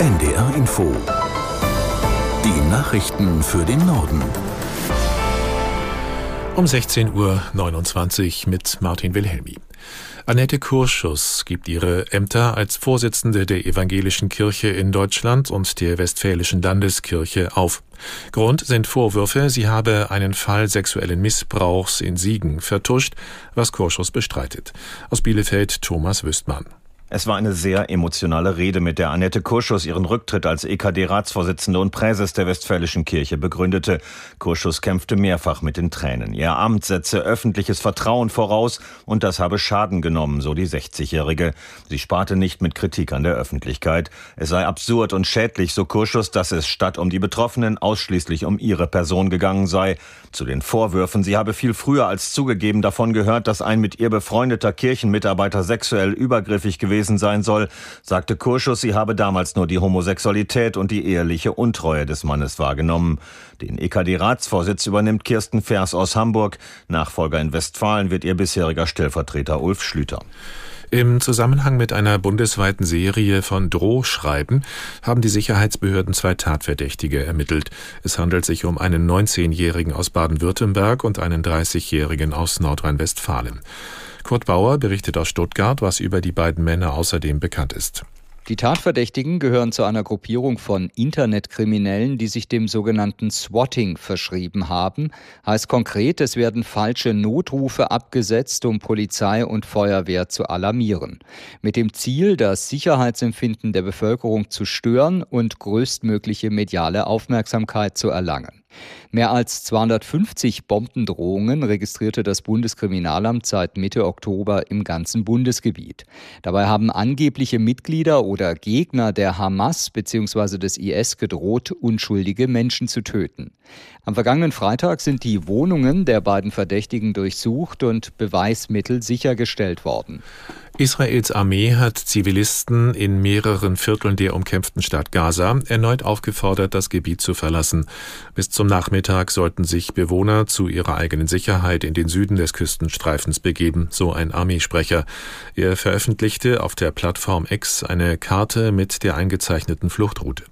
NDR Info. Die Nachrichten für den Norden. Um 16.29 Uhr mit Martin Wilhelmi. Annette Kurschus gibt ihre Ämter als Vorsitzende der Evangelischen Kirche in Deutschland und der Westfälischen Landeskirche auf. Grund sind Vorwürfe, sie habe einen Fall sexuellen Missbrauchs in Siegen vertuscht, was Kurschus bestreitet. Aus Bielefeld Thomas Wüstmann. Es war eine sehr emotionale Rede, mit der Annette Kurschus ihren Rücktritt als EKD-Ratsvorsitzende und Präses der Westfälischen Kirche begründete. Kurschus kämpfte mehrfach mit den Tränen. Ihr Amt setze öffentliches Vertrauen voraus und das habe Schaden genommen, so die 60-Jährige. Sie sparte nicht mit Kritik an der Öffentlichkeit. Es sei absurd und schädlich, so Kurschus, dass es statt um die Betroffenen ausschließlich um ihre Person gegangen sei. Zu den Vorwürfen, sie habe viel früher als zugegeben davon gehört, dass ein mit ihr befreundeter Kirchenmitarbeiter sexuell übergriffig gewesen gewesen sein soll, sagte Kurschus, sie habe damals nur die Homosexualität und die eheliche Untreue des Mannes wahrgenommen. Den EKD-Ratsvorsitz übernimmt Kirsten Vers aus Hamburg. Nachfolger in Westfalen wird ihr bisheriger Stellvertreter Ulf Schlüter. Im Zusammenhang mit einer bundesweiten Serie von Drohschreiben haben die Sicherheitsbehörden zwei Tatverdächtige ermittelt. Es handelt sich um einen 19-Jährigen aus Baden-Württemberg und einen 30-Jährigen aus Nordrhein-Westfalen. Kurt Bauer berichtet aus Stuttgart, was über die beiden Männer außerdem bekannt ist. Die Tatverdächtigen gehören zu einer Gruppierung von Internetkriminellen, die sich dem sogenannten Swatting verschrieben haben. Heißt konkret, es werden falsche Notrufe abgesetzt, um Polizei und Feuerwehr zu alarmieren. Mit dem Ziel, das Sicherheitsempfinden der Bevölkerung zu stören und größtmögliche mediale Aufmerksamkeit zu erlangen. Mehr als 250 Bombendrohungen registrierte das Bundeskriminalamt seit Mitte Oktober im ganzen Bundesgebiet. Dabei haben angebliche Mitglieder oder Gegner der Hamas bzw. des IS gedroht, unschuldige Menschen zu töten. Am vergangenen Freitag sind die Wohnungen der beiden Verdächtigen durchsucht und Beweismittel sichergestellt worden. Israels Armee hat Zivilisten in mehreren Vierteln der umkämpften Stadt Gaza erneut aufgefordert, das Gebiet zu verlassen. Bis zum Nachmittag sollten sich Bewohner zu ihrer eigenen Sicherheit in den Süden des Küstenstreifens begeben, so ein Armeesprecher. Er veröffentlichte auf der Plattform X eine Karte mit der eingezeichneten Fluchtroute.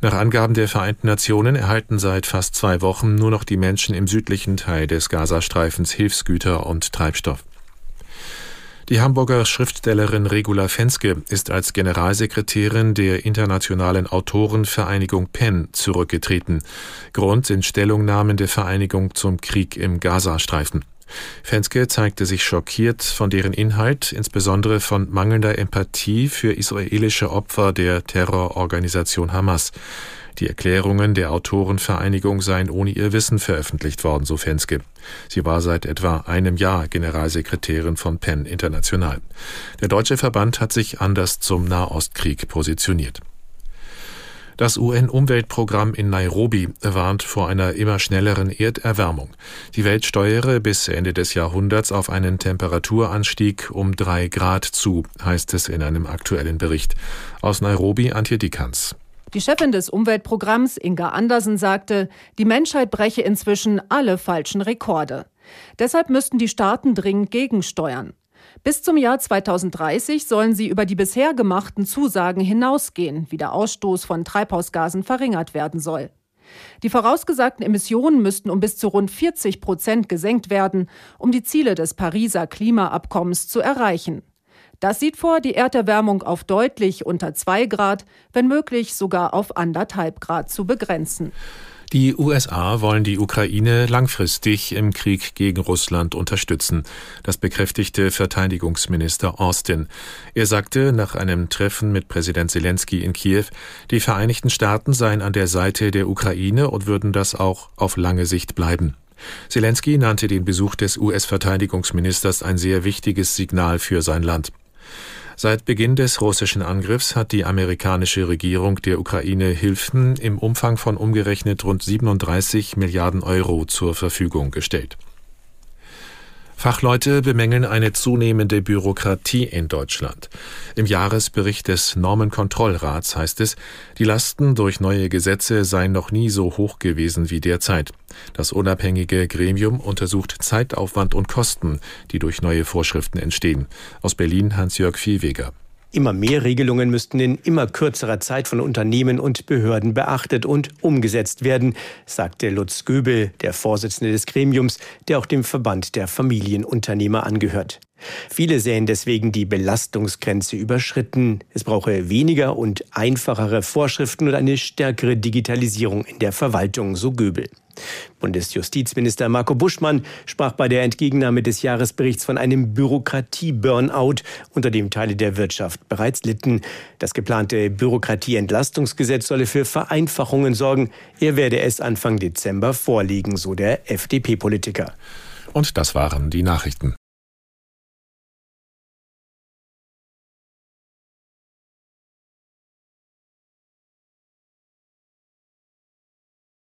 Nach Angaben der Vereinten Nationen erhalten seit fast zwei Wochen nur noch die Menschen im südlichen Teil des Gazastreifens Hilfsgüter und Treibstoff. Die Hamburger Schriftstellerin Regula Fenske ist als Generalsekretärin der Internationalen Autorenvereinigung PEN zurückgetreten. Grund sind Stellungnahmen der Vereinigung zum Krieg im Gazastreifen. Fenske zeigte sich schockiert von deren Inhalt, insbesondere von mangelnder Empathie für israelische Opfer der Terrororganisation Hamas. Die Erklärungen der Autorenvereinigung seien ohne ihr Wissen veröffentlicht worden, so Fenske. Sie war seit etwa einem Jahr Generalsekretärin von PEN International. Der deutsche Verband hat sich anders zum Nahostkrieg positioniert. Das UN-Umweltprogramm in Nairobi warnt vor einer immer schnelleren Erderwärmung. Die Welt steuere bis Ende des Jahrhunderts auf einen Temperaturanstieg um drei Grad zu, heißt es in einem aktuellen Bericht. Aus Nairobi Antje Dickanz. Die Chefin des Umweltprogramms, Inga Andersen, sagte, die Menschheit breche inzwischen alle falschen Rekorde. Deshalb müssten die Staaten dringend gegensteuern. Bis zum Jahr 2030 sollen sie über die bisher gemachten Zusagen hinausgehen, wie der Ausstoß von Treibhausgasen verringert werden soll. Die vorausgesagten Emissionen müssten um bis zu rund 40 Prozent gesenkt werden, um die Ziele des Pariser Klimaabkommens zu erreichen. Das sieht vor, die Erderwärmung auf deutlich unter zwei Grad, wenn möglich sogar auf anderthalb Grad zu begrenzen. Die USA wollen die Ukraine langfristig im Krieg gegen Russland unterstützen. Das bekräftigte Verteidigungsminister Austin. Er sagte nach einem Treffen mit Präsident Zelensky in Kiew, die Vereinigten Staaten seien an der Seite der Ukraine und würden das auch auf lange Sicht bleiben. Zelensky nannte den Besuch des US-Verteidigungsministers ein sehr wichtiges Signal für sein Land. Seit Beginn des russischen Angriffs hat die amerikanische Regierung der Ukraine Hilfen im Umfang von umgerechnet rund 37 Milliarden Euro zur Verfügung gestellt. Fachleute bemängeln eine zunehmende Bürokratie in Deutschland. Im Jahresbericht des Normenkontrollrats heißt es, die Lasten durch neue Gesetze seien noch nie so hoch gewesen wie derzeit. Das unabhängige Gremium untersucht Zeitaufwand und Kosten, die durch neue Vorschriften entstehen. Aus Berlin Hans-Jörg Viehweger. Immer mehr Regelungen müssten in immer kürzerer Zeit von Unternehmen und Behörden beachtet und umgesetzt werden, sagte Lutz Göbel, der Vorsitzende des Gremiums, der auch dem Verband der Familienunternehmer angehört. Viele sehen deswegen die Belastungsgrenze überschritten. Es brauche weniger und einfachere Vorschriften und eine stärkere Digitalisierung in der Verwaltung, so Göbel. Bundesjustizminister Marco Buschmann sprach bei der Entgegennahme des Jahresberichts von einem Bürokratie-Burnout, unter dem Teile der Wirtschaft bereits litten. Das geplante Bürokratieentlastungsgesetz solle für Vereinfachungen sorgen. Er werde es Anfang Dezember vorlegen, so der FDP-Politiker. Und das waren die Nachrichten.